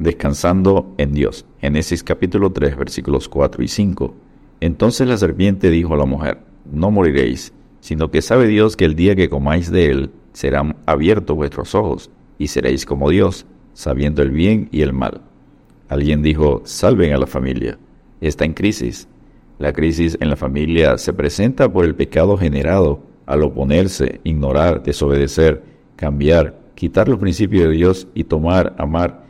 Descansando en Dios. Génesis capítulo 3 versículos 4 y 5. Entonces la serpiente dijo a la mujer, no moriréis, sino que sabe Dios que el día que comáis de él serán abiertos vuestros ojos, y seréis como Dios, sabiendo el bien y el mal. Alguien dijo, salven a la familia. Está en crisis. La crisis en la familia se presenta por el pecado generado al oponerse, ignorar, desobedecer, cambiar, quitar los principios de Dios y tomar, amar,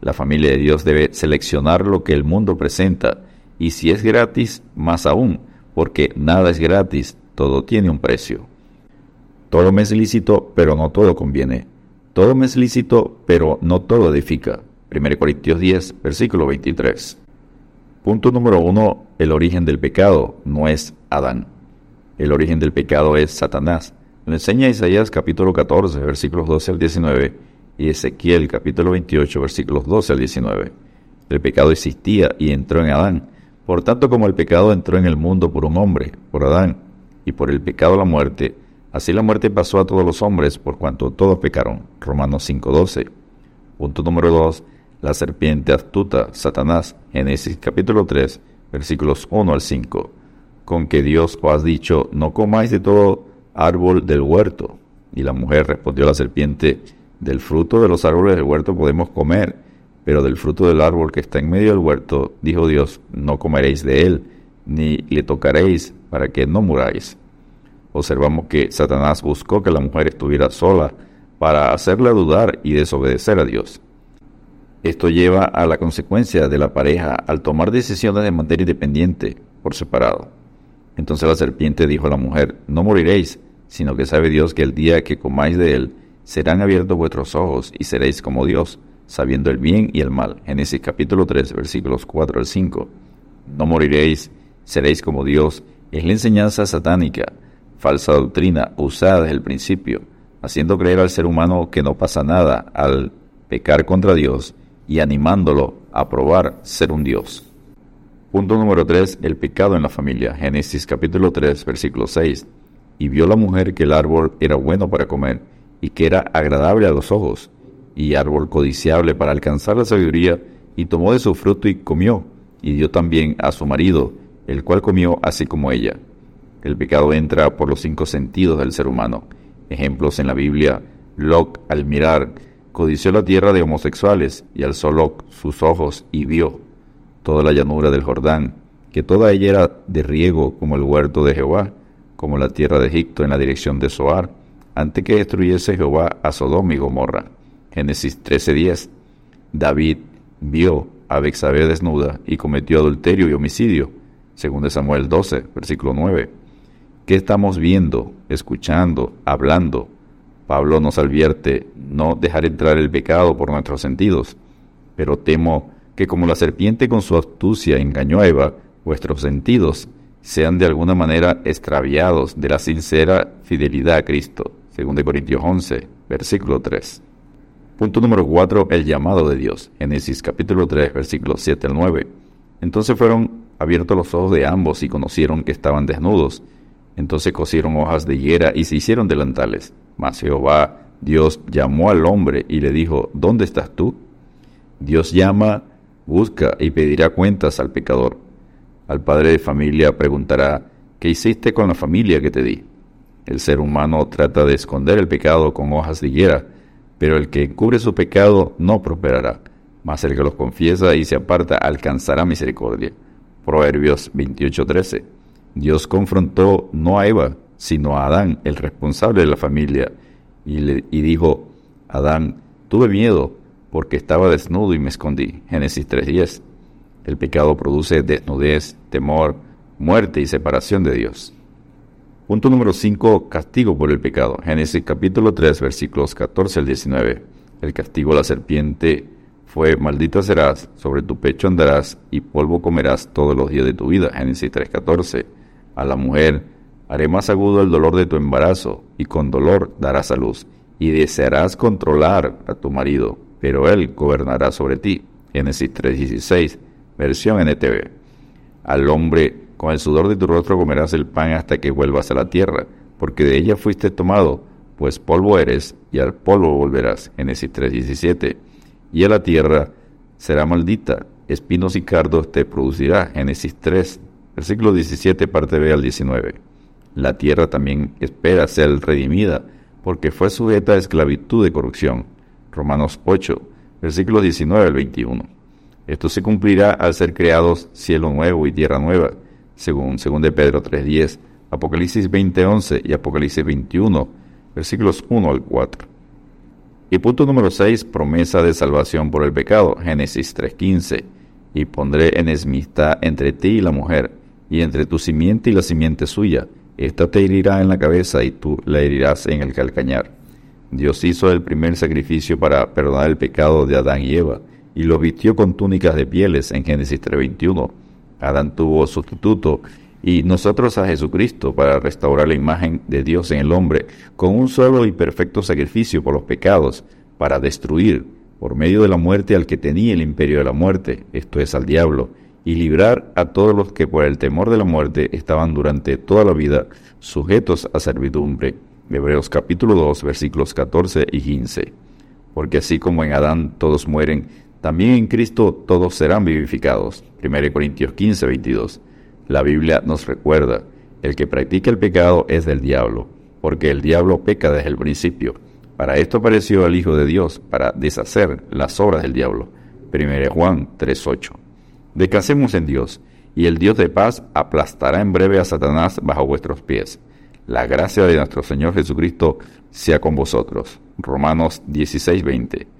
La familia de Dios debe seleccionar lo que el mundo presenta, y si es gratis, más aún, porque nada es gratis, todo tiene un precio. Todo me es lícito, pero no todo conviene. Todo me es lícito, pero no todo edifica. 1 Corintios 10, versículo 23. Punto número uno, el origen del pecado no es Adán. El origen del pecado es Satanás. Lo enseña Isaías capítulo 14, versículos 12 al 19 y Ezequiel capítulo 28, versículos 12 al 19. El pecado existía y entró en Adán. Por tanto, como el pecado entró en el mundo por un hombre, por Adán, y por el pecado la muerte, así la muerte pasó a todos los hombres por cuanto todos pecaron. Romanos 5:12. Punto número 2. La serpiente astuta, Satanás, Génesis capítulo 3, versículos 1 al 5. Con que Dios os ha dicho, no comáis de todo árbol del huerto. Y la mujer respondió a la serpiente, del fruto de los árboles del huerto podemos comer, pero del fruto del árbol que está en medio del huerto, dijo Dios, no comeréis de él, ni le tocaréis, para que no muráis. Observamos que Satanás buscó que la mujer estuviera sola para hacerla dudar y desobedecer a Dios. Esto lleva a la consecuencia de la pareja al tomar decisiones de manera independiente, por separado. Entonces la serpiente dijo a la mujer, no moriréis, sino que sabe Dios que el día que comáis de él, serán abiertos vuestros ojos y seréis como Dios, sabiendo el bien y el mal. Génesis capítulo 3, versículos 4 al 5. No moriréis, seréis como Dios. Es la enseñanza satánica, falsa doctrina usada desde el principio, haciendo creer al ser humano que no pasa nada al pecar contra Dios y animándolo a probar ser un Dios. Punto número 3. El pecado en la familia. Génesis capítulo 3, versículo 6. Y vio la mujer que el árbol era bueno para comer y que era agradable a los ojos, y árbol codiciable para alcanzar la sabiduría, y tomó de su fruto y comió, y dio también a su marido, el cual comió así como ella. El pecado entra por los cinco sentidos del ser humano. Ejemplos en la Biblia, Locke al mirar, codició la tierra de homosexuales, y alzó Locke sus ojos y vio toda la llanura del Jordán, que toda ella era de riego como el huerto de Jehová, como la tierra de Egipto en la dirección de Zoar, antes que destruyese Jehová a Sodoma y Gomorra. Génesis 13:10. David vio a Bexabé desnuda y cometió adulterio y homicidio. Según de Samuel 12, versículo 9. ¿Qué estamos viendo, escuchando, hablando? Pablo nos advierte no dejar entrar el pecado por nuestros sentidos, pero temo que como la serpiente con su astucia engañó a Eva, vuestros sentidos sean de alguna manera extraviados de la sincera fidelidad a Cristo. 2 Corintios 11, versículo 3. Punto número 4. El llamado de Dios. Génesis capítulo 3, versículos 7 al 9. Entonces fueron abiertos los ojos de ambos y conocieron que estaban desnudos. Entonces cosieron hojas de higuera y se hicieron delantales. Mas Jehová, Dios, llamó al hombre y le dijo, ¿dónde estás tú? Dios llama, busca y pedirá cuentas al pecador. Al padre de familia preguntará, ¿qué hiciste con la familia que te di? El ser humano trata de esconder el pecado con hojas de higuera, pero el que encubre su pecado no prosperará, mas el que los confiesa y se aparta alcanzará misericordia. Proverbios 28:13. Dios confrontó no a Eva, sino a Adán, el responsable de la familia, y, le, y dijo, Adán, tuve miedo porque estaba desnudo y me escondí. Génesis 3:10. El pecado produce desnudez, temor, muerte y separación de Dios. Punto número 5. Castigo por el pecado. Génesis capítulo 3 versículos 14 al 19. El castigo a la serpiente fue, maldito serás, sobre tu pecho andarás y polvo comerás todos los días de tu vida. Génesis 3.14. A la mujer, haré más agudo el dolor de tu embarazo y con dolor darás a luz. Y desearás controlar a tu marido, pero él gobernará sobre ti. Génesis 3.16, versión NTV. Al hombre, con el sudor de tu rostro comerás el pan hasta que vuelvas a la tierra, porque de ella fuiste tomado, pues polvo eres y al polvo volverás. Génesis 3.17 y a la tierra será maldita, espinos y cardos te producirá. Génesis 3, versículo 17, parte B al 19. La tierra también espera ser redimida, porque fue sujeta a esclavitud de corrupción. Romanos 8, versículo 19 al 21. Esto se cumplirá al ser creados cielo nuevo y tierra nueva, según 2 de Pedro 3.10, Apocalipsis 20.11 y Apocalipsis 21, versículos 1 al 4. Y punto número 6, promesa de salvación por el pecado, Génesis 3.15. Y pondré enemistad entre ti y la mujer, y entre tu simiente y la simiente suya. Esta te herirá en la cabeza y tú la herirás en el calcañar. Dios hizo el primer sacrificio para perdonar el pecado de Adán y Eva, y lo vistió con túnicas de pieles en Génesis 3.21. Adán tuvo sustituto y nosotros a Jesucristo para restaurar la imagen de Dios en el hombre con un solo y perfecto sacrificio por los pecados, para destruir por medio de la muerte al que tenía el imperio de la muerte, esto es al diablo, y librar a todos los que por el temor de la muerte estaban durante toda la vida sujetos a servidumbre. Hebreos capítulo 2 versículos 14 y 15. Porque así como en Adán todos mueren, también en Cristo todos serán vivificados. 1 Corintios 15, 22. La Biblia nos recuerda, el que practica el pecado es del diablo, porque el diablo peca desde el principio. Para esto apareció el Hijo de Dios, para deshacer las obras del diablo. 1 Juan 3.8. Descansemos en Dios, y el Dios de paz aplastará en breve a Satanás bajo vuestros pies. La gracia de nuestro Señor Jesucristo sea con vosotros. Romanos 16.20.